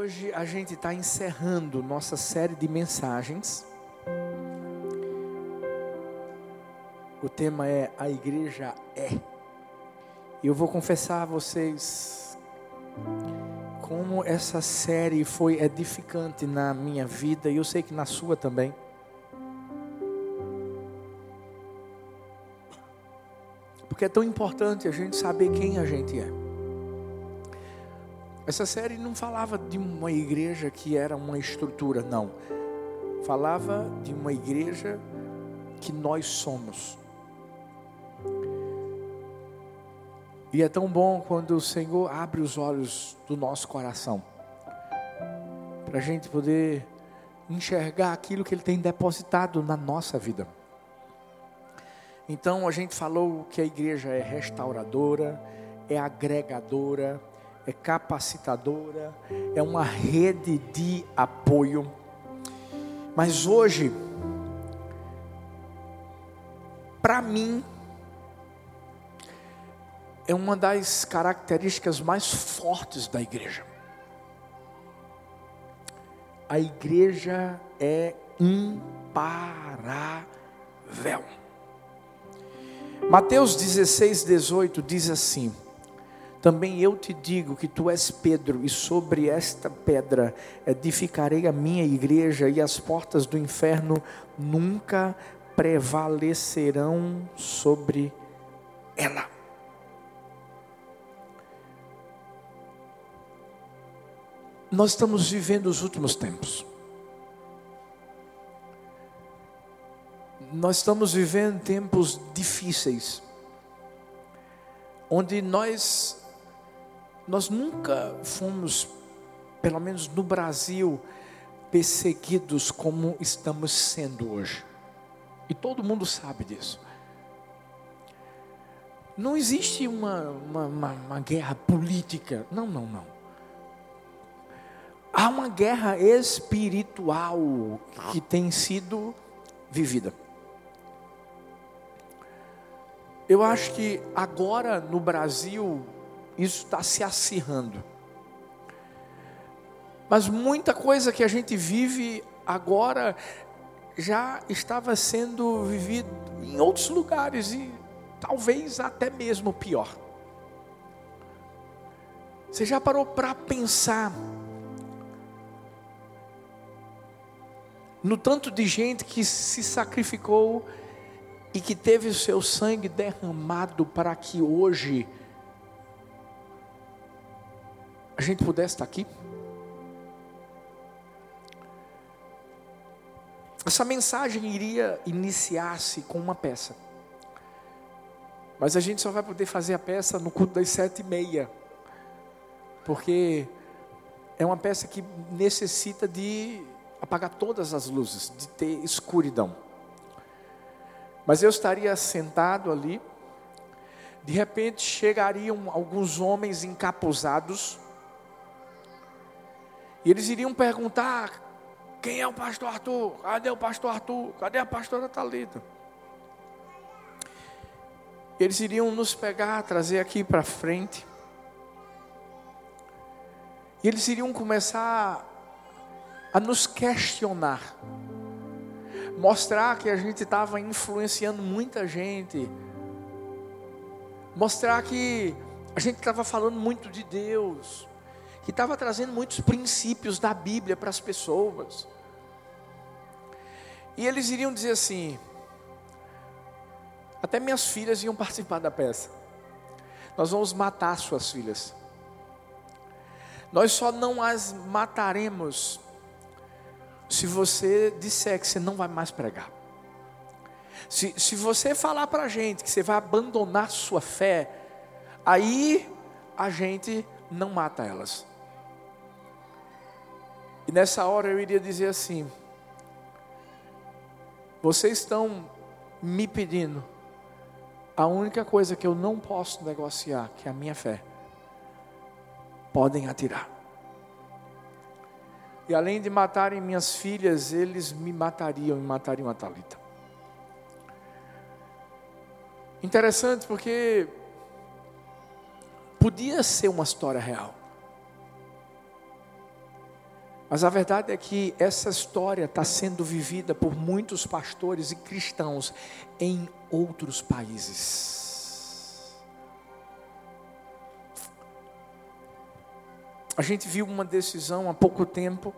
Hoje a gente está encerrando nossa série de mensagens. O tema é A Igreja é. E eu vou confessar a vocês como essa série foi edificante na minha vida e eu sei que na sua também. Porque é tão importante a gente saber quem a gente é. Essa série não falava de uma igreja que era uma estrutura, não. Falava de uma igreja que nós somos. E é tão bom quando o Senhor abre os olhos do nosso coração, para a gente poder enxergar aquilo que Ele tem depositado na nossa vida. Então a gente falou que a igreja é restauradora, é agregadora, é capacitadora, é uma rede de apoio. Mas hoje, para mim, é uma das características mais fortes da igreja. A igreja é imparável. Mateus 16, 18 diz assim: também eu te digo que tu és Pedro, e sobre esta pedra edificarei a minha igreja, e as portas do inferno nunca prevalecerão sobre ela. Nós estamos vivendo os últimos tempos. Nós estamos vivendo tempos difíceis, onde nós nós nunca fomos, pelo menos no Brasil, perseguidos como estamos sendo hoje. E todo mundo sabe disso. Não existe uma, uma, uma, uma guerra política. Não, não, não. Há uma guerra espiritual que tem sido vivida. Eu acho que agora no Brasil isso está se acirrando. Mas muita coisa que a gente vive agora já estava sendo vivido em outros lugares e talvez até mesmo pior. Você já parou para pensar no tanto de gente que se sacrificou e que teve o seu sangue derramado para que hoje a gente pudesse estar aqui? Essa mensagem iria iniciar-se com uma peça. Mas a gente só vai poder fazer a peça no culto das sete e meia. Porque é uma peça que necessita de apagar todas as luzes, de ter escuridão. Mas eu estaria sentado ali, de repente chegariam alguns homens encapuzados, e eles iriam perguntar: quem é o pastor Arthur? Cadê o pastor Arthur? Cadê a pastora Talita? Eles iriam nos pegar, trazer aqui para frente. E eles iriam começar a nos questionar. Mostrar que a gente estava influenciando muita gente. Mostrar que a gente estava falando muito de Deus que estava trazendo muitos princípios da Bíblia para as pessoas. E eles iriam dizer assim: até minhas filhas iam participar da peça. Nós vamos matar suas filhas. Nós só não as mataremos se você disser que você não vai mais pregar. Se, se você falar para a gente que você vai abandonar sua fé, aí a gente não mata elas. E nessa hora eu iria dizer assim: vocês estão me pedindo a única coisa que eu não posso negociar, que é a minha fé. Podem atirar. E além de matarem minhas filhas, eles me matariam e matariam a Talita. Interessante porque podia ser uma história real. Mas a verdade é que essa história está sendo vivida por muitos pastores e cristãos em outros países. A gente viu uma decisão há pouco tempo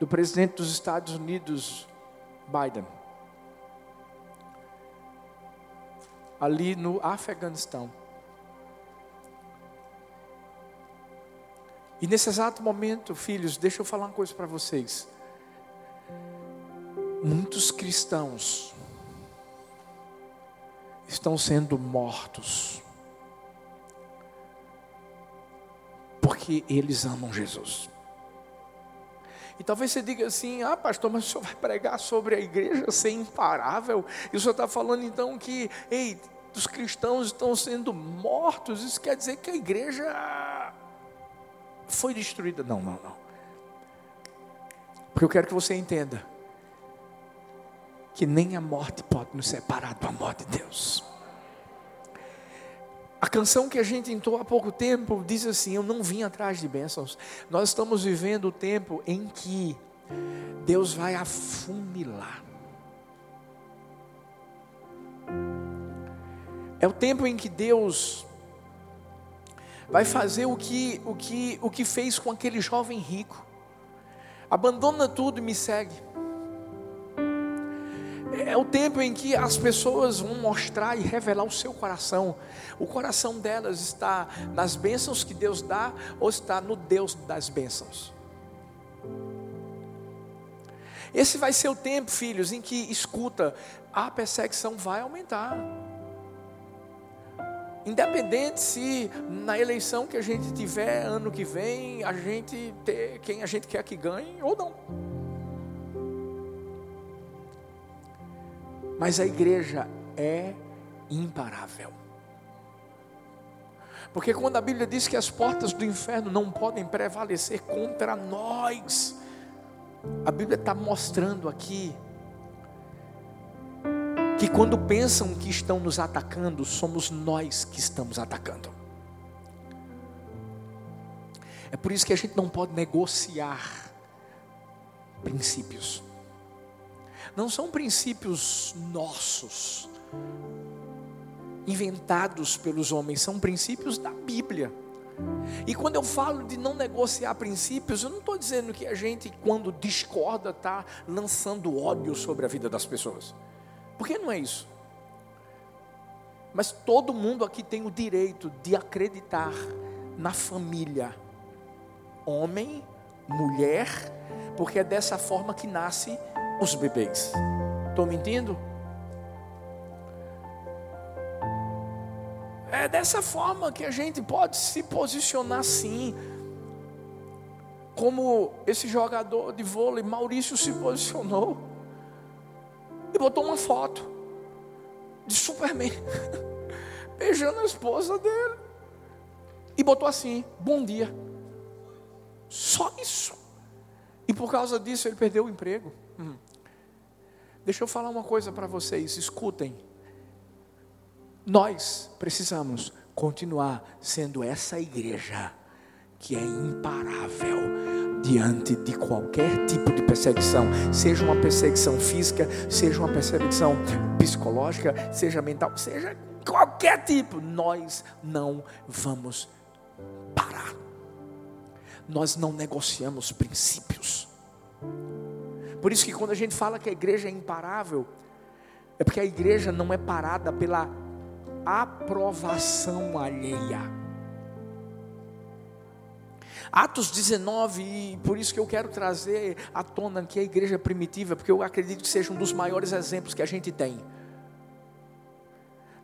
do presidente dos Estados Unidos, Biden, ali no Afeganistão. E nesse exato momento, filhos, deixa eu falar uma coisa para vocês. Muitos cristãos estão sendo mortos porque eles amam Jesus. E talvez você diga assim: ah, pastor, mas o senhor vai pregar sobre a igreja ser imparável? E o senhor está falando então que, ei, os cristãos estão sendo mortos, isso quer dizer que a igreja foi destruída. Não, não, não. Porque eu quero que você entenda que nem a morte pode nos separar do amor de Deus. A canção que a gente entrou há pouco tempo diz assim: Eu não vim atrás de bênçãos. Nós estamos vivendo o tempo em que Deus vai afunilar. É o tempo em que Deus vai fazer o que, o que, o que fez com aquele jovem rico. Abandona tudo e me segue. É o tempo em que as pessoas vão mostrar e revelar o seu coração. O coração delas está nas bênçãos que Deus dá ou está no Deus das bênçãos. Esse vai ser o tempo, filhos, em que escuta, a perseguição vai aumentar. Independente se na eleição que a gente tiver ano que vem, a gente ter quem a gente quer que ganhe ou não. Mas a igreja é imparável. Porque quando a Bíblia diz que as portas do inferno não podem prevalecer contra nós, a Bíblia está mostrando aqui que quando pensam que estão nos atacando, somos nós que estamos atacando. É por isso que a gente não pode negociar princípios. Não são princípios nossos, inventados pelos homens, são princípios da Bíblia. E quando eu falo de não negociar princípios, eu não estou dizendo que a gente, quando discorda, está lançando ódio sobre a vida das pessoas. Por que não é isso? Mas todo mundo aqui tem o direito de acreditar na família, homem, mulher, porque é dessa forma que nasce os bebês. Estou mentindo? É dessa forma que a gente pode se posicionar sim. Como esse jogador de vôlei, Maurício, se posicionou e botou uma foto de Superman beijando a esposa dele e botou assim: Bom dia. Só isso. E por causa disso ele perdeu o emprego. Hum. Deixa eu falar uma coisa para vocês, escutem. Nós precisamos continuar sendo essa igreja que é imparável diante de qualquer tipo de perseguição, seja uma perseguição física, seja uma perseguição psicológica, seja mental, seja qualquer tipo, nós não vamos parar. Nós não negociamos princípios. Por isso que quando a gente fala que a igreja é imparável, é porque a igreja não é parada pela aprovação alheia. Atos 19, e por isso que eu quero trazer à tona que a igreja primitiva, porque eu acredito que seja um dos maiores exemplos que a gente tem.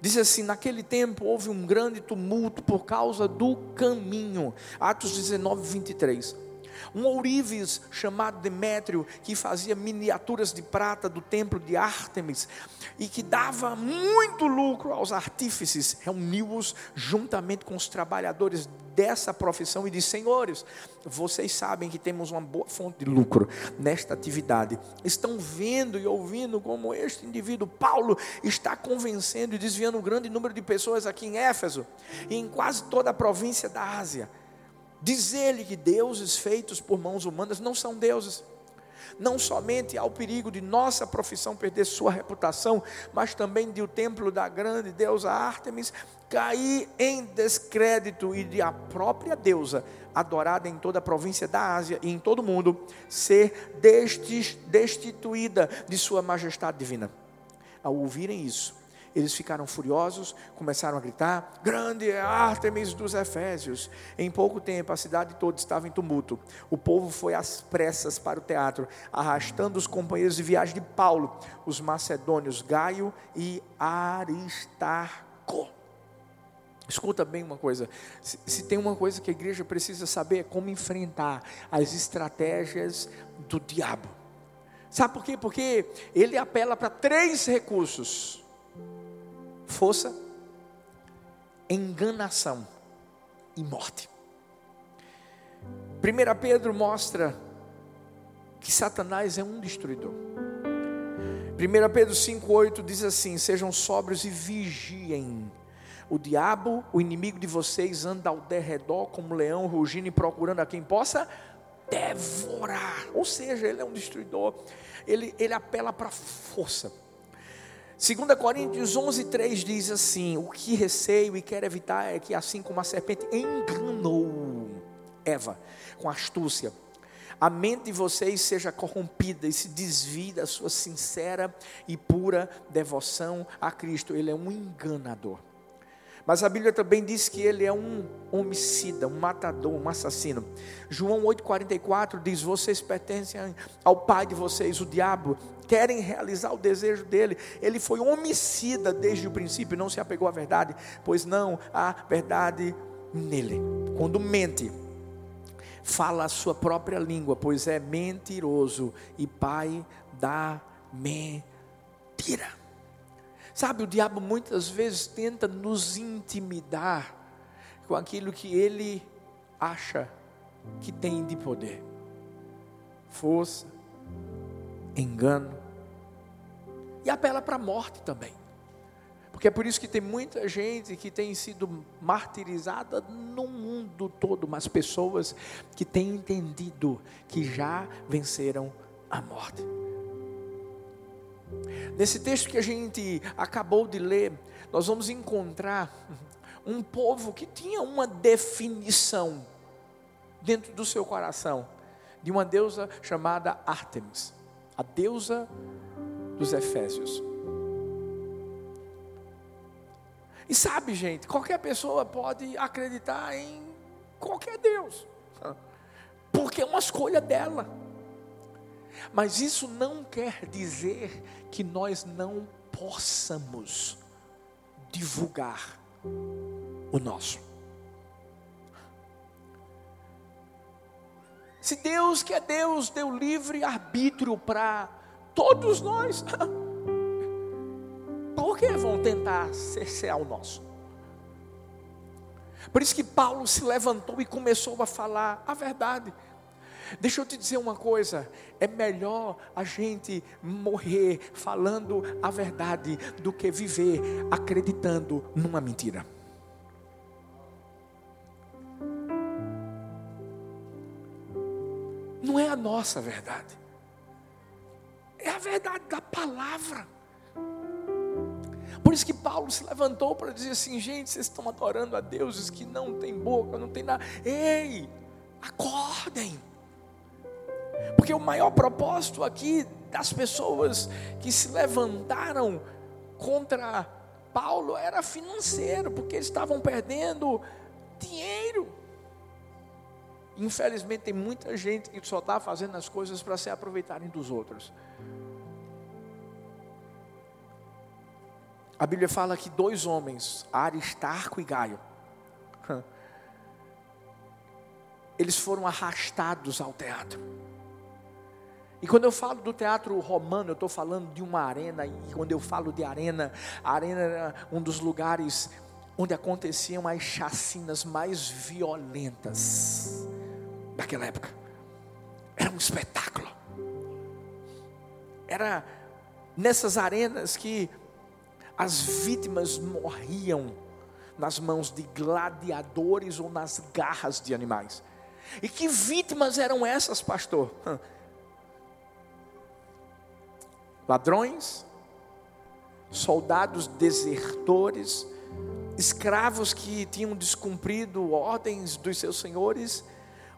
Diz assim: naquele tempo houve um grande tumulto por causa do caminho. Atos 19, 23. Um ourives chamado Demétrio, que fazia miniaturas de prata do templo de Ártemis e que dava muito lucro aos artífices, reuniu-os juntamente com os trabalhadores dessa profissão e disse: Senhores, vocês sabem que temos uma boa fonte de lucro nesta atividade. Estão vendo e ouvindo como este indivíduo, Paulo, está convencendo e desviando um grande número de pessoas aqui em Éfeso e em quase toda a província da Ásia Dizer-lhe que deuses feitos por mãos humanas não são deuses. Não somente há o perigo de nossa profissão perder sua reputação, mas também de o templo da grande deusa Ártemis cair em descrédito e de a própria deusa, adorada em toda a província da Ásia e em todo o mundo, ser destituída de sua majestade divina. Ao ouvirem isso, eles ficaram furiosos, começaram a gritar: Grande é Ártemis dos Efésios. Em pouco tempo, a cidade toda estava em tumulto. O povo foi às pressas para o teatro, arrastando os companheiros de viagem de Paulo, os macedônios Gaio e Aristarco. Escuta bem uma coisa: se, se, tem uma coisa que a igreja precisa saber é como enfrentar as estratégias do diabo. Sabe por quê? Porque ele apela para três recursos: força, enganação e morte. 1 Pedro mostra que Satanás é um destruidor. 1 Pedro 5,8 diz assim: Sejam sóbrios e vigiem. O diabo, o inimigo de vocês, anda ao derredor como um leão rugindo e procurando a quem possa devorar. Ou seja, ele é um destruidor. Ele, ele apela para força. 2 Coríntios 11, 3 diz assim: O que receio e quero evitar é que, assim como a serpente enganou Eva com astúcia, a mente de vocês seja corrompida e se desvie da sua sincera e pura devoção a Cristo. Ele é um enganador. Mas a Bíblia também diz que ele é um homicida, um matador, um assassino. João 8,44 diz: Vocês pertencem ao pai de vocês, o diabo, querem realizar o desejo dele. Ele foi homicida desde o princípio, não se apegou à verdade, pois não há verdade nele. Quando mente, fala a sua própria língua, pois é mentiroso e pai da mentira. Sabe, o diabo muitas vezes tenta nos intimidar com aquilo que ele acha que tem de poder. Força, engano. E apela para a morte também. Porque é por isso que tem muita gente que tem sido martirizada no mundo todo, mas pessoas que têm entendido que já venceram a morte. Nesse texto que a gente acabou de ler, nós vamos encontrar um povo que tinha uma definição dentro do seu coração de uma deusa chamada Ártemis, a deusa dos Efésios. E sabe, gente, qualquer pessoa pode acreditar em qualquer Deus, porque é uma escolha dela. Mas isso não quer dizer que nós não possamos divulgar o nosso. Se Deus, que é Deus, deu livre arbítrio para todos nós, por que vão tentar cercear o nosso? Por isso que Paulo se levantou e começou a falar a verdade. Deixa eu te dizer uma coisa: é melhor a gente morrer falando a verdade do que viver acreditando numa mentira. Não é a nossa verdade, é a verdade da palavra. Por isso que Paulo se levantou para dizer assim: gente, vocês estão adorando a deuses que não tem boca, não tem nada. Ei, acordem. Porque o maior propósito aqui das pessoas que se levantaram contra Paulo era financeiro, porque eles estavam perdendo dinheiro. Infelizmente, tem muita gente que só está fazendo as coisas para se aproveitarem dos outros. A Bíblia fala que dois homens, Aristarco e Gaio, eles foram arrastados ao teatro. E quando eu falo do teatro romano, eu estou falando de uma arena, e quando eu falo de arena, a arena era um dos lugares onde aconteciam as chacinas mais violentas daquela época. Era um espetáculo. Era nessas arenas que as vítimas morriam nas mãos de gladiadores ou nas garras de animais. E que vítimas eram essas, pastor? Ladrões, soldados desertores, escravos que tinham descumprido ordens dos seus senhores,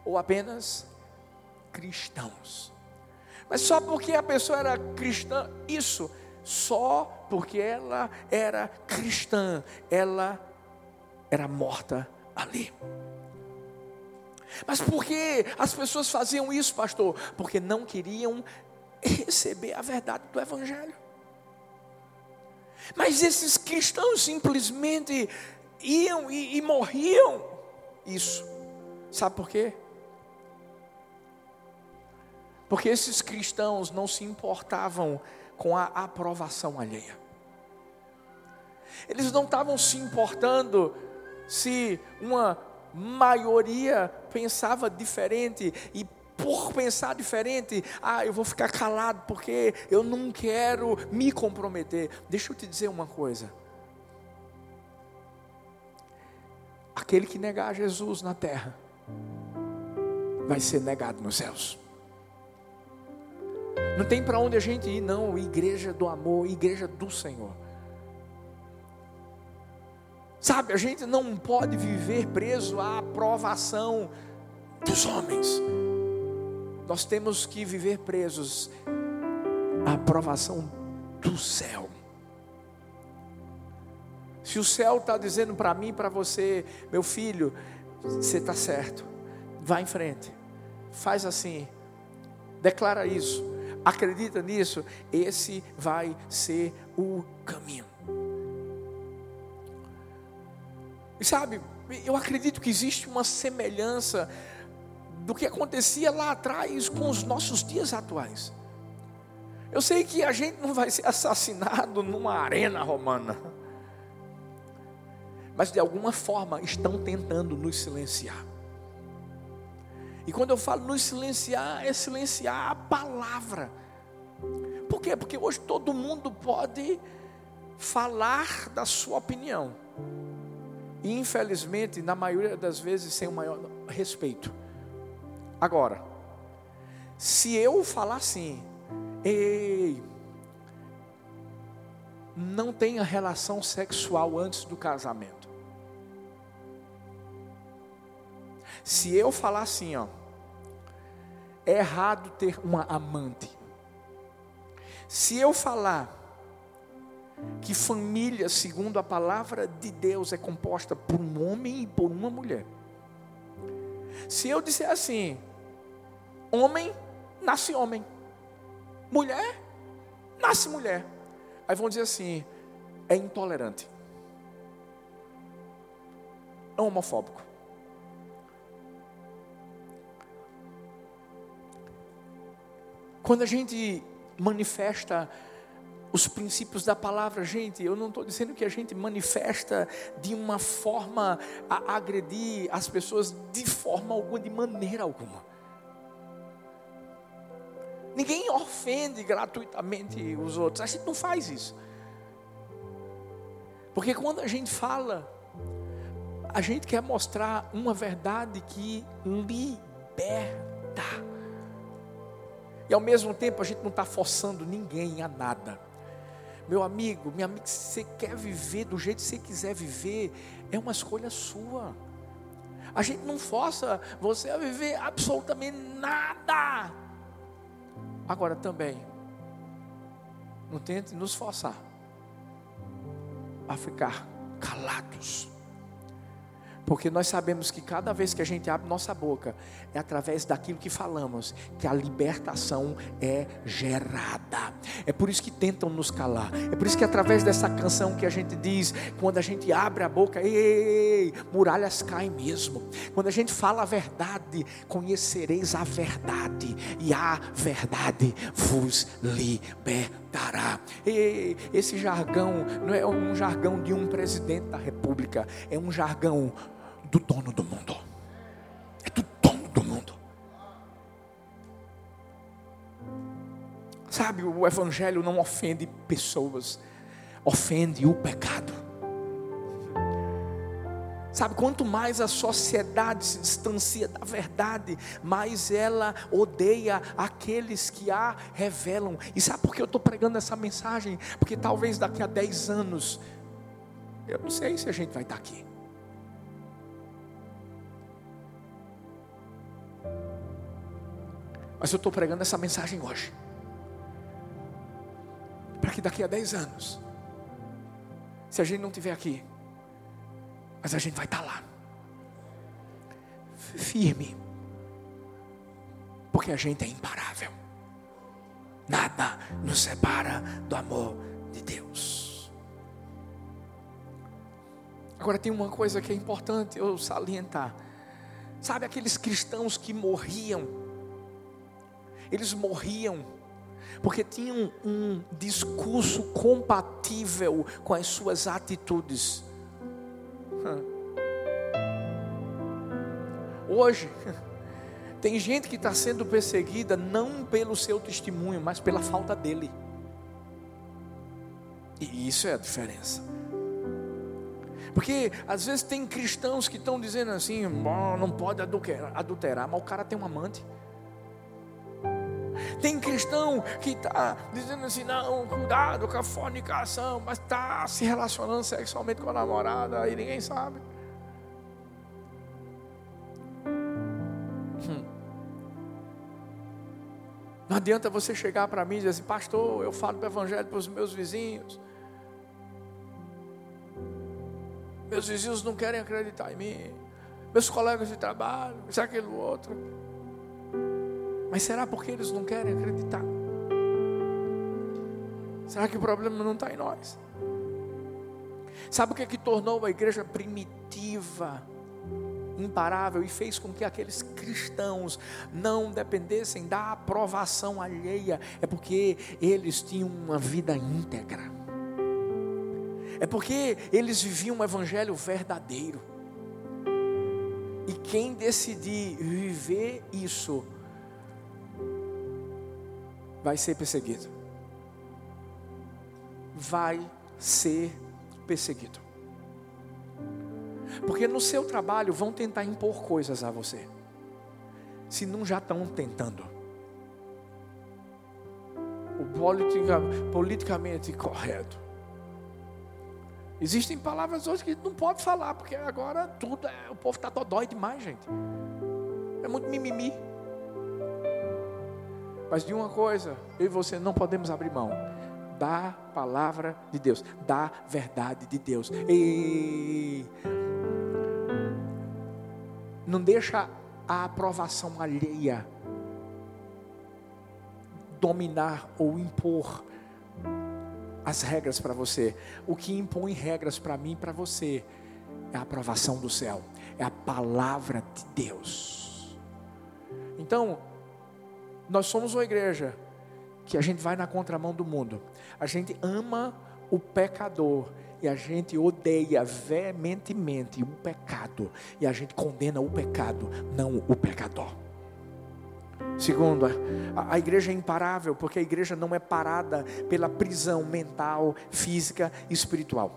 ou apenas cristãos. Mas só porque a pessoa era cristã, isso, só porque ela era cristã, ela era morta ali. Mas por que as pessoas faziam isso, pastor? Porque não queriam receber a verdade do Evangelho. Mas esses cristãos simplesmente iam e, e morriam. Isso. Sabe por quê? Porque esses cristãos não se importavam com a aprovação alheia. Eles não estavam se importando se uma maioria pensava diferente e por pensar diferente, ah, eu vou ficar calado porque eu não quero me comprometer. Deixa eu te dizer uma coisa. Aquele que negar Jesus na terra vai ser negado nos céus. Não tem para onde a gente ir, não. Igreja do amor, igreja do Senhor. Sabe, a gente não pode viver preso à aprovação dos homens. Nós temos que viver presos à aprovação do céu. Se o céu está dizendo para mim, para você, meu filho, você está certo, vá em frente, faz assim, declara isso, acredita nisso, esse vai ser o caminho. E sabe, eu acredito que existe uma semelhança do que acontecia lá atrás com os nossos dias atuais. Eu sei que a gente não vai ser assassinado numa arena romana, mas de alguma forma estão tentando nos silenciar. E quando eu falo nos silenciar, é silenciar a palavra. Por quê? Porque hoje todo mundo pode falar da sua opinião. E infelizmente, na maioria das vezes, sem o maior respeito. Agora, se eu falar assim, ei, não tenha relação sexual antes do casamento. Se eu falar assim, ó, é errado ter uma amante. Se eu falar que família, segundo a palavra de Deus, é composta por um homem e por uma mulher. Se eu disser assim, Homem nasce homem, mulher nasce mulher. Aí vão dizer assim: é intolerante, é homofóbico. Quando a gente manifesta os princípios da palavra, gente, eu não estou dizendo que a gente manifesta de uma forma a agredir as pessoas de forma alguma, de maneira alguma. Ninguém ofende gratuitamente os outros. A gente não faz isso. Porque quando a gente fala, a gente quer mostrar uma verdade que liberta. E ao mesmo tempo a gente não está forçando ninguém a nada. Meu amigo, minha amiga, se você quer viver do jeito que você quiser viver, é uma escolha sua. A gente não força você a viver absolutamente nada. Agora também, não tente nos forçar a ficar calados. Porque nós sabemos que cada vez que a gente abre nossa boca, é através daquilo que falamos que a libertação é gerada. É por isso que tentam nos calar. É por isso que através dessa canção que a gente diz, quando a gente abre a boca, ei, ei, ei muralhas caem mesmo. Quando a gente fala a verdade, conhecereis a verdade, e a verdade vos libertará. Ei, esse jargão não é um jargão de um presidente da república, é um jargão do dono do mundo. É do dono do mundo. Sabe, o Evangelho não ofende pessoas, ofende o pecado. Sabe, quanto mais a sociedade se distancia da verdade, mais ela odeia aqueles que a revelam. E sabe por que eu estou pregando essa mensagem? Porque talvez daqui a 10 anos, eu não sei se a gente vai estar aqui. Mas eu estou pregando essa mensagem hoje. Para que daqui a 10 anos, se a gente não estiver aqui, mas a gente vai estar lá, firme, porque a gente é imparável. Nada nos separa do amor de Deus. Agora tem uma coisa que é importante eu salientar. Sabe aqueles cristãos que morriam? Eles morriam porque tinham um discurso compatível com as suas atitudes. Hoje, tem gente que está sendo perseguida não pelo seu testemunho, mas pela falta dele. E isso é a diferença. Porque às vezes tem cristãos que estão dizendo assim: não pode adulterar, adulterar, mas o cara tem um amante. Cristão que está dizendo assim: não, cuidado com a fornicação, mas está se relacionando sexualmente com a namorada e ninguém sabe. Hum. Não adianta você chegar para mim e dizer assim, pastor, eu falo do evangelho para os meus vizinhos. Meus vizinhos não querem acreditar em mim. Meus colegas de trabalho, isso, aquilo, outro. Mas será porque eles não querem acreditar? Será que o problema não está em nós? Sabe o que é que tornou a igreja primitiva, imparável e fez com que aqueles cristãos não dependessem da aprovação alheia? É porque eles tinham uma vida íntegra. É porque eles viviam um evangelho verdadeiro. E quem decidir viver isso, vai ser perseguido. Vai ser perseguido. Porque no seu trabalho vão tentar impor coisas a você. Se não já estão tentando. O politica, politicamente correto. Existem palavras hoje que não pode falar, porque agora tudo é, o povo está dodói demais, gente. É muito mimimi. Mas de uma coisa, eu e você não podemos abrir mão da palavra de Deus, da verdade de Deus. E não deixa a aprovação alheia dominar ou impor as regras para você. O que impõe regras para mim e para você é a aprovação do céu, é a palavra de Deus. Então, nós somos uma igreja que a gente vai na contramão do mundo. A gente ama o pecador e a gente odeia veementemente o pecado e a gente condena o pecado, não o pecador. Segundo, a, a, igreja é imparável porque a igreja não é parada pela prisão mental, física e espiritual.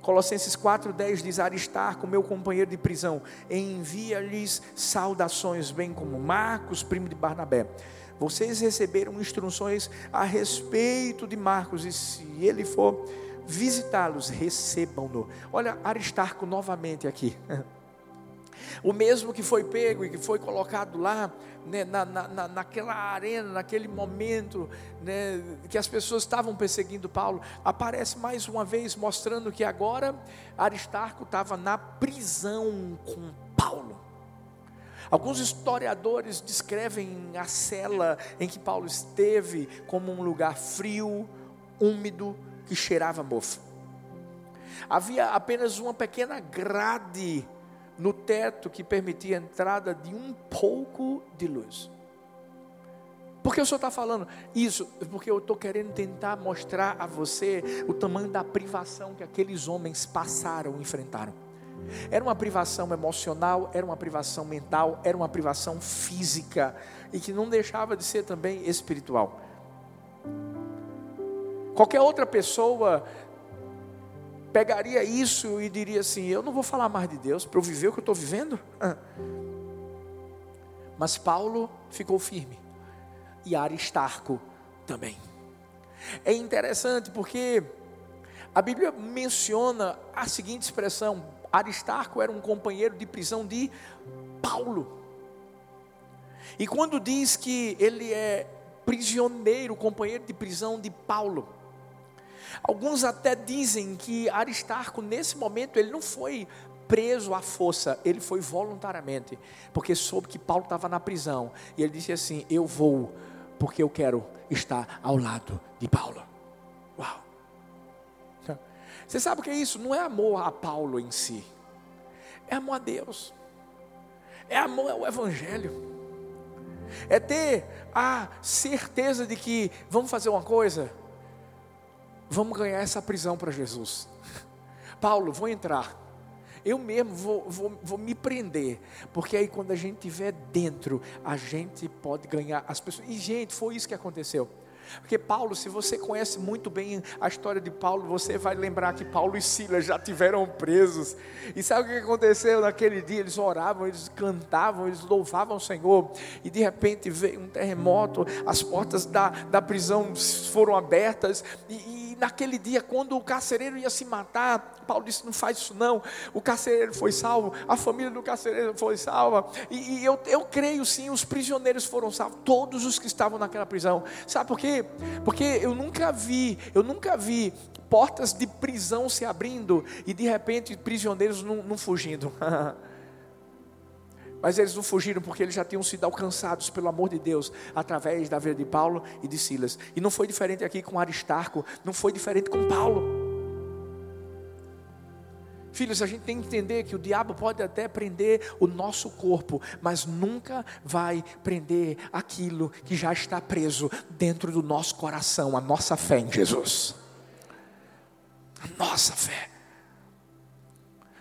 Colossenses 4,10 diz: Aristarco, meu companheiro de prisão, envia-lhes saudações, bem como Marcos, primo de Barnabé. Vocês receberam instruções a respeito de Marcos, e se ele for visitá-los, recebam-no. Olha, Aristarco novamente aqui. O mesmo que foi pego e que foi colocado lá, né, na, na, naquela arena, naquele momento né, que as pessoas estavam perseguindo Paulo, aparece mais uma vez mostrando que agora Aristarco estava na prisão com Paulo. Alguns historiadores descrevem a cela em que Paulo esteve como um lugar frio, úmido, que cheirava mofo. Havia apenas uma pequena grade no teto que permitia a entrada de um pouco de luz. Por que o senhor está falando isso? Porque eu estou querendo tentar mostrar a você o tamanho da privação que aqueles homens passaram, enfrentaram. Era uma privação emocional, era uma privação mental, era uma privação física e que não deixava de ser também espiritual. Qualquer outra pessoa pegaria isso e diria assim: Eu não vou falar mais de Deus para eu viver o que eu estou vivendo. Mas Paulo ficou firme, e Aristarco também. É interessante porque a Bíblia menciona a seguinte expressão: Aristarco era um companheiro de prisão de Paulo. E quando diz que ele é prisioneiro, companheiro de prisão de Paulo, alguns até dizem que Aristarco, nesse momento, ele não foi preso à força, ele foi voluntariamente, porque soube que Paulo estava na prisão, e ele disse assim: Eu vou, porque eu quero estar ao lado de Paulo. Uau! Você sabe o que é isso? Não é amor a Paulo em si, é amor a Deus, é amor ao Evangelho é ter a certeza de que vamos fazer uma coisa, vamos ganhar essa prisão para Jesus. Paulo, vou entrar. Eu mesmo vou, vou, vou me prender, porque aí quando a gente estiver dentro, a gente pode ganhar as pessoas. E gente, foi isso que aconteceu. Porque Paulo, se você conhece muito bem a história de Paulo, você vai lembrar que Paulo e Silas já tiveram presos. E sabe o que aconteceu naquele dia? Eles oravam, eles cantavam, eles louvavam o Senhor. E de repente veio um terremoto, as portas da, da prisão foram abertas. E, e naquele dia, quando o carcereiro ia se matar, Paulo disse: Não faz isso não. O carcereiro foi salvo, a família do carcereiro foi salva. E, e eu, eu creio sim, os prisioneiros foram salvos, todos os que estavam naquela prisão. Sabe por quê? Porque eu nunca vi, eu nunca vi portas de prisão se abrindo e de repente prisioneiros não, não fugindo. Mas eles não fugiram porque eles já tinham sido alcançados pelo amor de Deus através da vida de Paulo e de Silas. E não foi diferente aqui com Aristarco, não foi diferente com Paulo. Filhos, a gente tem que entender que o diabo pode até prender o nosso corpo, mas nunca vai prender aquilo que já está preso dentro do nosso coração, a nossa fé em Jesus. A nossa fé.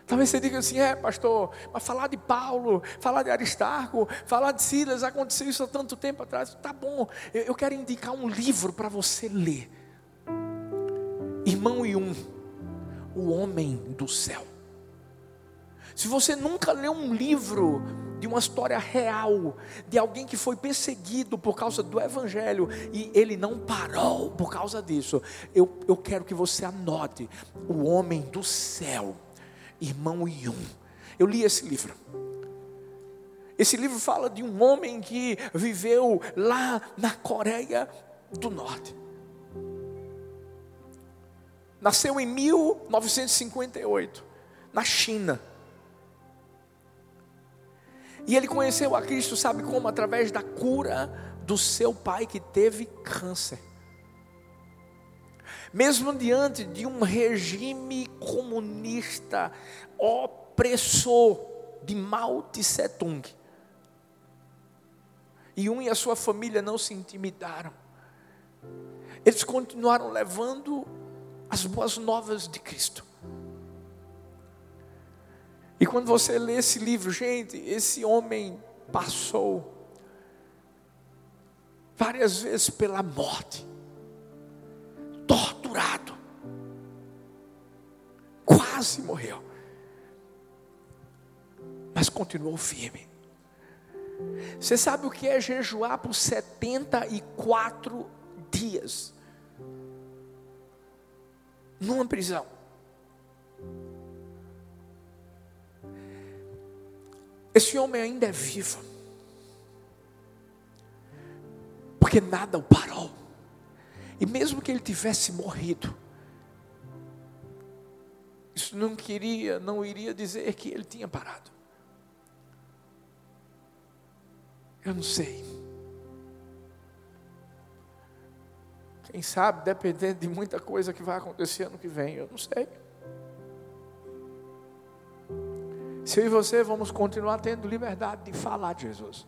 Talvez você diga assim, é pastor, mas falar de Paulo, falar de Aristarco, falar de Silas, aconteceu isso há tanto tempo atrás. Tá bom, eu quero indicar um livro para você ler. Irmão Yun o homem do céu. Se você nunca leu um livro de uma história real, de alguém que foi perseguido por causa do Evangelho e ele não parou por causa disso, eu, eu quero que você anote O Homem do Céu, irmão Yun. Eu li esse livro. Esse livro fala de um homem que viveu lá na Coreia do Norte. Nasceu em 1958, na China. E ele conheceu a Cristo, sabe como? Através da cura do seu pai que teve câncer. Mesmo diante de um regime comunista opressor de Mao Tse Tung. E um e a sua família não se intimidaram. Eles continuaram levando as boas novas de Cristo. E quando você lê esse livro, gente, esse homem passou várias vezes pela morte, torturado, quase morreu, mas continuou firme. Você sabe o que é jejuar por 74 dias? numa prisão. Esse homem ainda é vivo, porque nada o parou, e mesmo que ele tivesse morrido, isso não queria, não iria dizer que ele tinha parado. Eu não sei. Quem sabe, dependendo de muita coisa que vai acontecer ano que vem, eu não sei. Se eu e você vamos continuar tendo liberdade de falar de Jesus,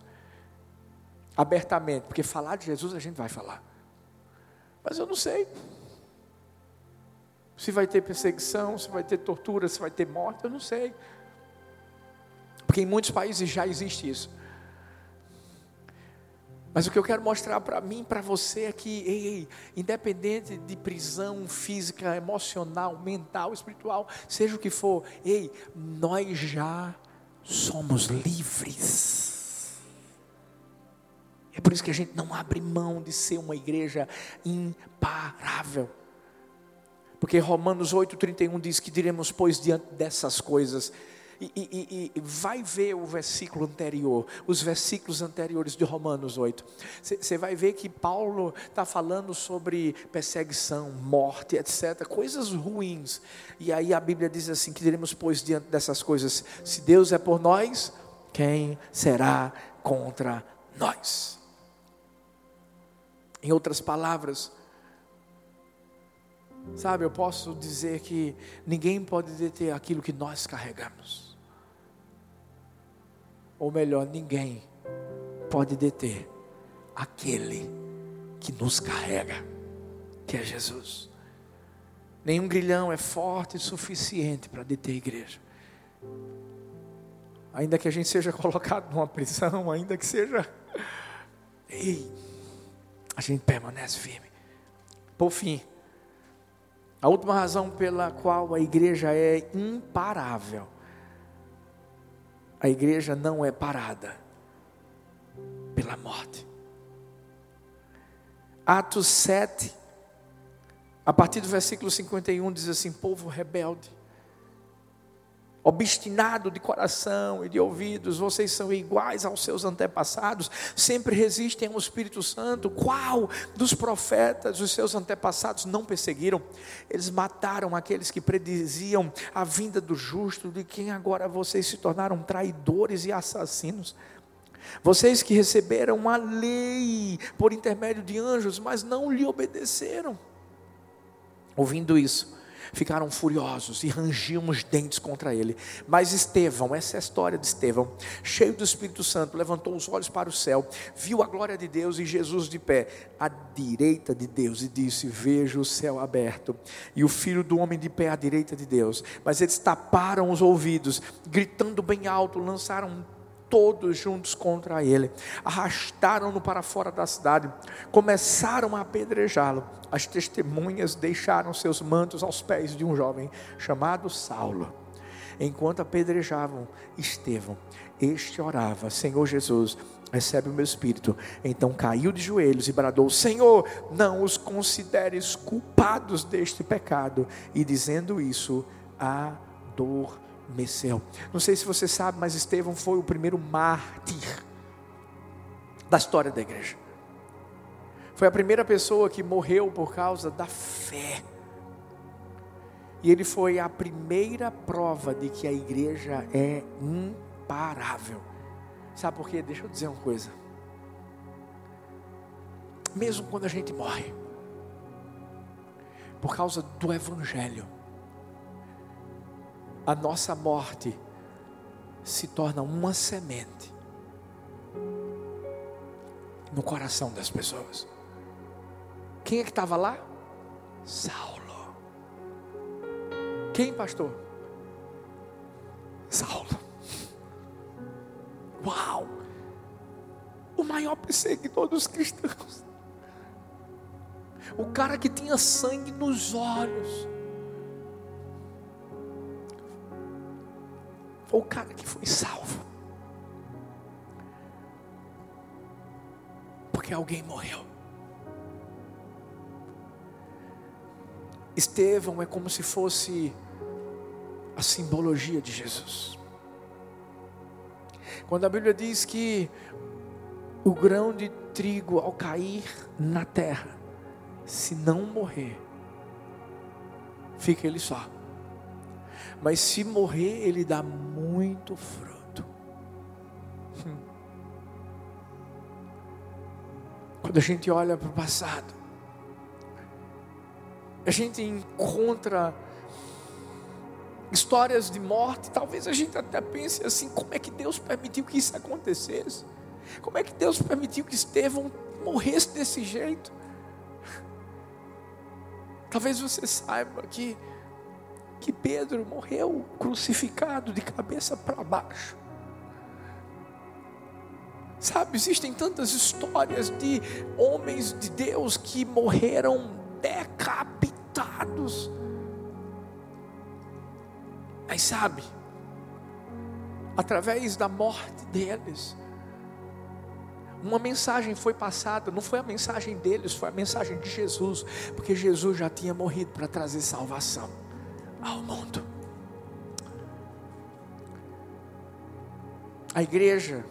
abertamente, porque falar de Jesus a gente vai falar, mas eu não sei. Se vai ter perseguição, se vai ter tortura, se vai ter morte, eu não sei. Porque em muitos países já existe isso. Mas o que eu quero mostrar para mim, para você é que, ei, ei, independente de prisão física, emocional, mental, espiritual, seja o que for, ei, nós já somos livres. É por isso que a gente não abre mão de ser uma igreja imparável. Porque Romanos 8,31 diz que diremos, pois, diante dessas coisas, e, e, e, vai ver o versículo anterior, os versículos anteriores de Romanos 8. Você vai ver que Paulo está falando sobre perseguição, morte, etc., coisas ruins. E aí a Bíblia diz assim: que diremos, pois, diante dessas coisas, se Deus é por nós, quem será contra nós? Em outras palavras, sabe, eu posso dizer que ninguém pode deter aquilo que nós carregamos ou melhor, ninguém pode deter aquele que nos carrega, que é Jesus. Nenhum grilhão é forte o suficiente para deter a igreja. Ainda que a gente seja colocado numa prisão, ainda que seja. Ei, a gente permanece firme. Por fim, a última razão pela qual a igreja é imparável a igreja não é parada pela morte. Atos 7, a partir do versículo 51, diz assim: povo rebelde, obstinado de coração e de ouvidos, vocês são iguais aos seus antepassados, sempre resistem ao Espírito Santo. Qual dos profetas os seus antepassados não perseguiram? Eles mataram aqueles que prediziam a vinda do justo, de quem agora vocês se tornaram traidores e assassinos. Vocês que receberam a lei por intermédio de anjos, mas não lhe obedeceram. Ouvindo isso, ficaram furiosos e rangiam os dentes contra ele. Mas Estevão, essa é a história de Estevão, cheio do Espírito Santo, levantou os olhos para o céu, viu a glória de Deus e Jesus de pé, à direita de Deus, e disse: Vejo o céu aberto e o filho do homem de pé à direita de Deus. Mas eles taparam os ouvidos, gritando bem alto, lançaram todos juntos contra ele, arrastaram-no para fora da cidade, começaram a apedrejá-lo. As testemunhas deixaram seus mantos aos pés de um jovem chamado Saulo. Enquanto apedrejavam Estevão, este orava: Senhor Jesus, recebe o meu espírito. Então caiu de joelhos e bradou: Senhor, não os consideres culpados deste pecado. E dizendo isso, adormeceu Mecel. Não sei se você sabe, mas Estevão foi o primeiro mártir da história da igreja. Foi a primeira pessoa que morreu por causa da fé. E ele foi a primeira prova de que a igreja é imparável. Sabe por quê? Deixa eu dizer uma coisa. Mesmo quando a gente morre, por causa do Evangelho, a nossa morte se torna uma semente no coração das pessoas. Quem é que estava lá? Saulo. Quem, pastor? Saulo. Uau! O maior perseguidor dos cristãos. O cara que tinha sangue nos olhos o cara que foi salvo. Porque alguém morreu. Estevão é como se fosse a simbologia de Jesus. Quando a Bíblia diz que o grão de trigo ao cair na terra, se não morrer, fica ele só. Mas se morrer, ele dá muito fruto. Quando a gente olha para o passado, a gente encontra histórias de morte, talvez a gente até pense assim: como é que Deus permitiu que isso acontecesse? Como é que Deus permitiu que Estevão morresse desse jeito? Talvez você saiba que que Pedro morreu crucificado de cabeça para baixo. Sabe, existem tantas histórias de homens de Deus que morreram decapitados. Mas sabe, através da morte deles, uma mensagem foi passada, não foi a mensagem deles, foi a mensagem de Jesus, porque Jesus já tinha morrido para trazer salvação ao mundo. A igreja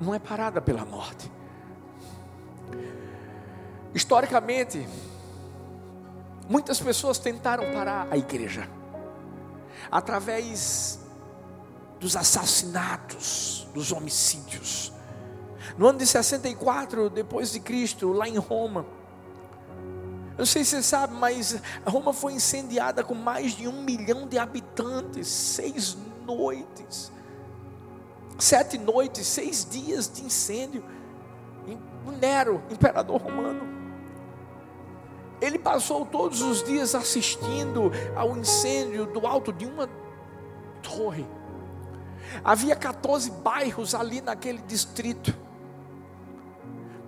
não é parada pela morte. Historicamente, muitas pessoas tentaram parar a igreja através dos assassinatos, dos homicídios. No ano de 64 depois de Cristo, lá em Roma, eu não sei se você sabe, mas Roma foi incendiada com mais de um milhão de habitantes, seis noites, sete noites, seis dias de incêndio. Nero, imperador romano, ele passou todos os dias assistindo ao incêndio do alto de uma torre. Havia 14 bairros ali naquele distrito.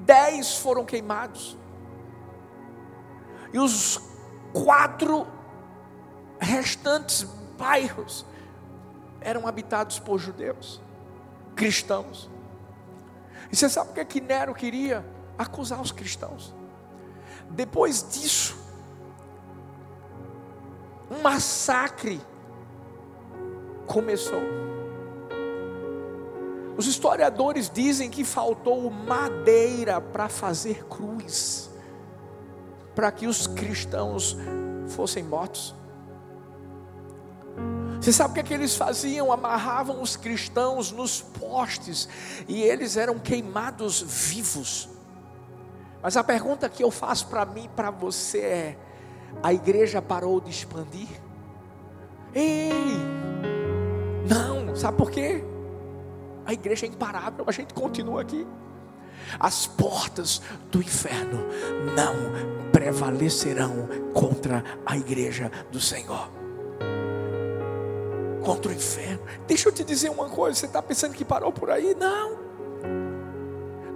Dez foram queimados. E os quatro restantes bairros eram habitados por judeus, cristãos. E você sabe o que, é que Nero queria? Acusar os cristãos. Depois disso, um massacre começou. Os historiadores dizem que faltou madeira para fazer cruz, para que os cristãos fossem mortos. Você sabe o que, é que eles faziam? Amarravam os cristãos nos postes e eles eram queimados vivos. Mas a pergunta que eu faço para mim e para você é: a igreja parou de expandir? Ei! Não, sabe por quê? A igreja é imparável, a gente continua aqui. As portas do inferno não prevalecerão contra a igreja do Senhor. Contra o inferno. Deixa eu te dizer uma coisa: você está pensando que parou por aí? Não.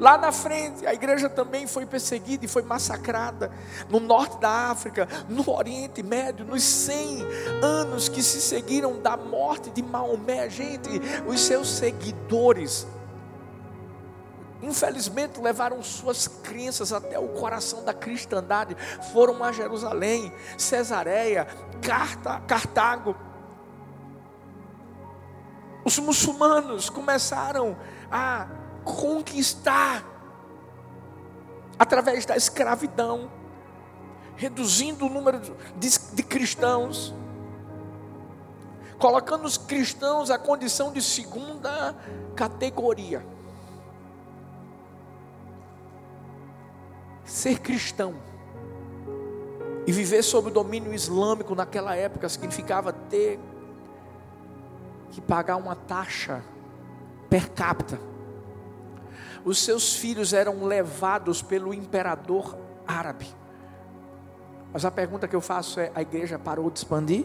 Lá na frente, a igreja também foi perseguida e foi massacrada. No norte da África, no Oriente Médio, nos 100 anos que se seguiram da morte de Maomé, gente, os seus seguidores, infelizmente, levaram suas crenças até o coração da cristandade. Foram a Jerusalém, Cesareia, Carta, Cartago. Os muçulmanos começaram a conquistar através da escravidão, reduzindo o número de, de cristãos, colocando os cristãos à condição de segunda categoria. Ser cristão e viver sob o domínio islâmico naquela época significava ter que pagar uma taxa per capita os seus filhos eram levados pelo imperador árabe. Mas a pergunta que eu faço é: a igreja parou de expandir?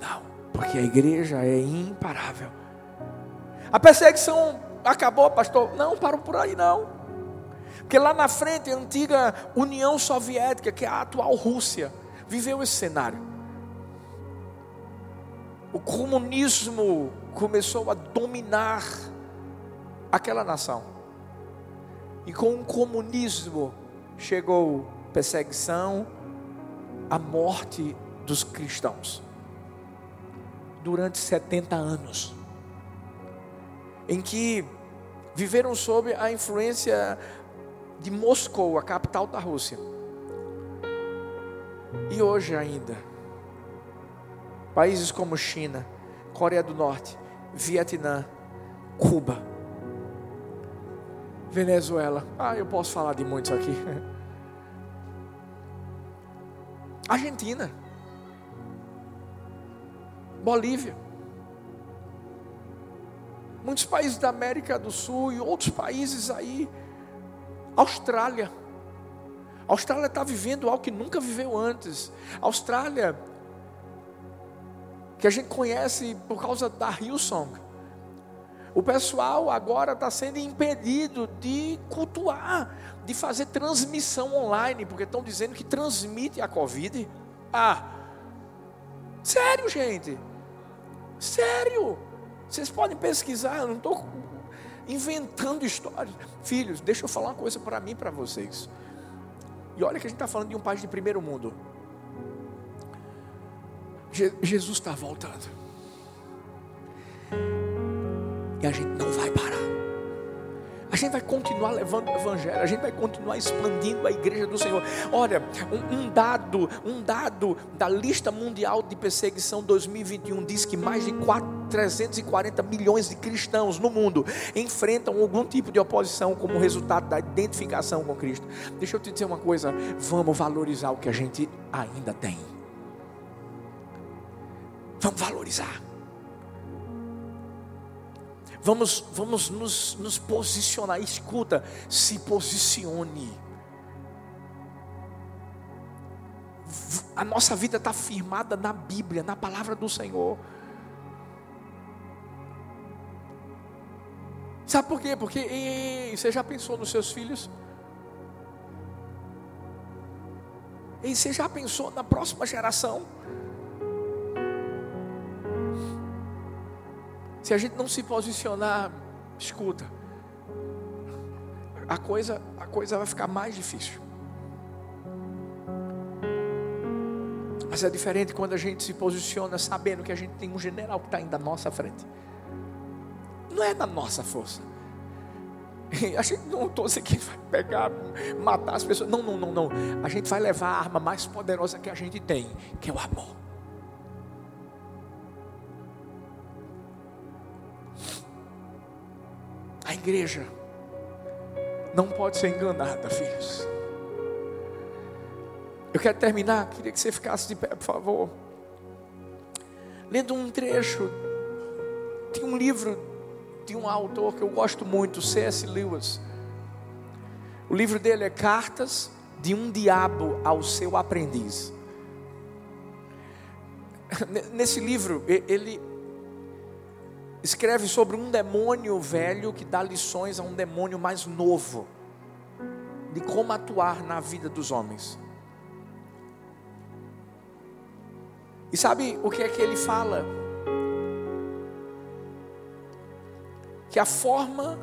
Não, porque a igreja é imparável. A perseguição acabou, pastor? Não, parou por aí não. Porque lá na frente, a antiga União Soviética, que é a atual Rússia, viveu esse cenário. O comunismo começou a dominar aquela nação. E com o comunismo chegou perseguição, a morte dos cristãos. Durante 70 anos. Em que viveram sob a influência de Moscou, a capital da Rússia. E hoje ainda, países como China, Coreia do Norte, Vietnã, Cuba, Venezuela. Ah, eu posso falar de muitos aqui. Argentina. Bolívia. Muitos países da América do Sul e outros países aí. Austrália. A Austrália está vivendo algo que nunca viveu antes. A Austrália, que a gente conhece por causa da Hillsong O pessoal agora está sendo impedido de cultuar, de fazer transmissão online, porque estão dizendo que transmite a Covid. Ah, sério, gente? Sério? Vocês podem pesquisar, eu não estou inventando histórias. Filhos, deixa eu falar uma coisa para mim e para vocês. E olha que a gente está falando de um país de primeiro mundo. Je Jesus está voltando. E a gente não vai gente vai continuar levando o evangelho, a gente vai continuar expandindo a igreja do Senhor. Olha, um, um, dado, um dado da lista mundial de perseguição 2021 diz que mais de 4, 340 milhões de cristãos no mundo enfrentam algum tipo de oposição como resultado da identificação com Cristo. Deixa eu te dizer uma coisa, vamos valorizar o que a gente ainda tem. Vamos valorizar. Vamos, vamos nos, nos posicionar. Escuta, se posicione. A nossa vida está firmada na Bíblia, na palavra do Senhor. Sabe por quê? Porque ei, você já pensou nos seus filhos? E você já pensou na próxima geração? Se a gente não se posicionar, escuta, a coisa, a coisa vai ficar mais difícil. Mas é diferente quando a gente se posiciona sabendo que a gente tem um general que está indo à nossa frente. Não é da nossa força. A gente não estou aqui vai pegar, matar as pessoas. Não, não, não, não. A gente vai levar a arma mais poderosa que a gente tem, que é o amor. Igreja não pode ser enganada, filhos. Eu quero terminar, queria que você ficasse de pé, por favor. Lendo um trecho de um livro de um autor que eu gosto muito, C.S. Lewis. O livro dele é Cartas de um Diabo ao Seu Aprendiz. Nesse livro, ele escreve sobre um demônio velho que dá lições a um demônio mais novo, de como atuar na vida dos homens. E sabe o que é que ele fala? Que a forma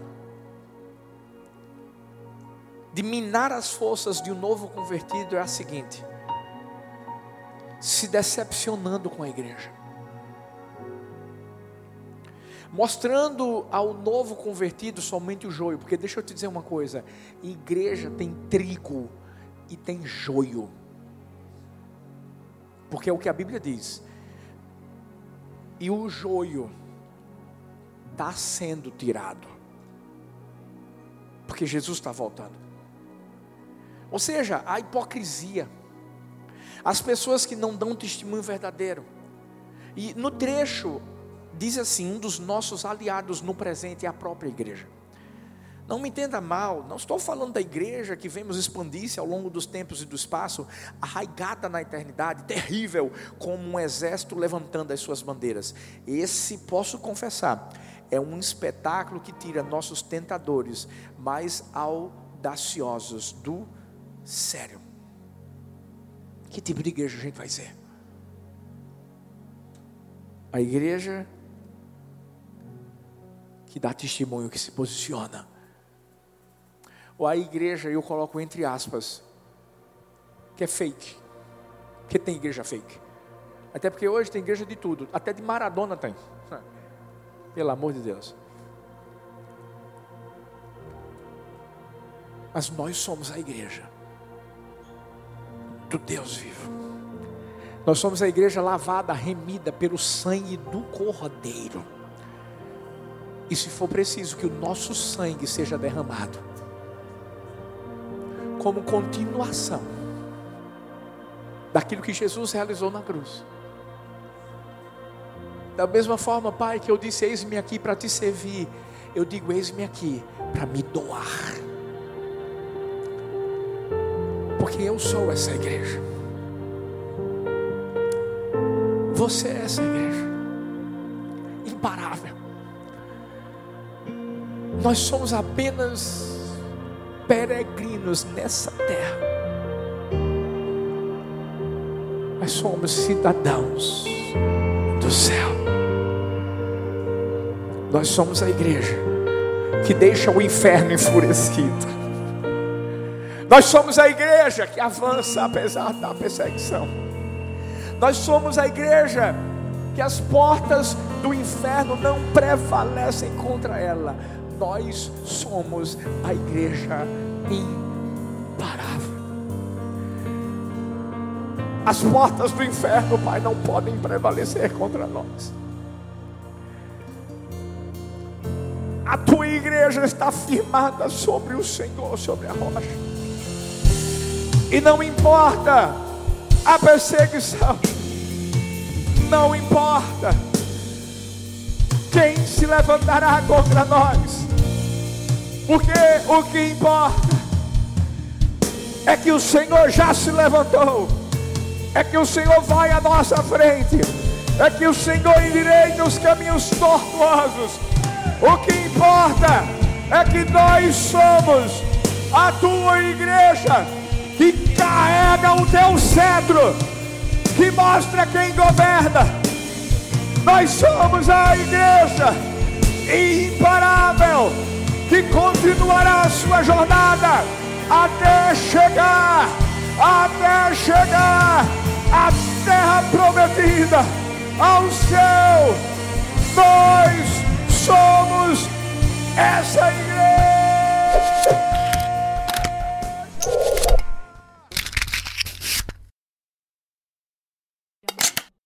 de minar as forças de um novo convertido é a seguinte: se decepcionando com a igreja mostrando ao novo convertido somente o joio, porque deixa eu te dizer uma coisa: igreja tem trigo e tem joio, porque é o que a Bíblia diz, e o joio está sendo tirado, porque Jesus está voltando. Ou seja, a hipocrisia, as pessoas que não dão testemunho verdadeiro. E no trecho diz assim: um dos nossos aliados no presente é a própria igreja. Não me entenda mal, não estou falando da igreja que vemos expandir-se ao longo dos tempos e do espaço, arraigada na eternidade, terrível, como um exército levantando as suas bandeiras. Esse, posso confessar, é um espetáculo que tira nossos tentadores mais audaciosos do sério. Que tipo de igreja a gente vai ser? A igreja que dá testemunho, que se posiciona. Ou a igreja, eu coloco entre aspas, que é fake. Porque tem igreja fake. Até porque hoje tem igreja de tudo, até de Maradona tem. Pelo amor de Deus. Mas nós somos a igreja do Deus vivo. Nós somos a igreja lavada, remida pelo sangue do Cordeiro. E se for preciso que o nosso sangue seja derramado, como continuação daquilo que Jesus realizou na cruz. Da mesma forma, Pai, que eu disse: Eis-me aqui para te servir, eu digo: Eis-me aqui para me doar, porque eu sou essa igreja. Você é essa igreja, imparável Nós somos apenas peregrinos nessa terra. Mas somos cidadãos do céu. Nós somos a igreja que deixa o inferno enfurecido. Nós somos a igreja que avança apesar da perseguição. Nós somos a igreja que as portas do inferno não prevalecem contra ela. Nós somos a igreja imparável. As portas do inferno, Pai, não podem prevalecer contra nós. A tua igreja está firmada sobre o Senhor, sobre a rocha. E não importa a perseguição, não importa quem se levantará contra nós, porque o que importa é que o Senhor já se levantou, é que o Senhor vai à nossa frente, é que o Senhor endireita os caminhos tortuosos. O que importa é que nós somos a tua igreja que carrega o teu cetro, que mostra quem governa. Nós somos a igreja imparável que continuará a sua jornada até chegar, até chegar à terra prometida, ao céu. Nós somos essa igreja.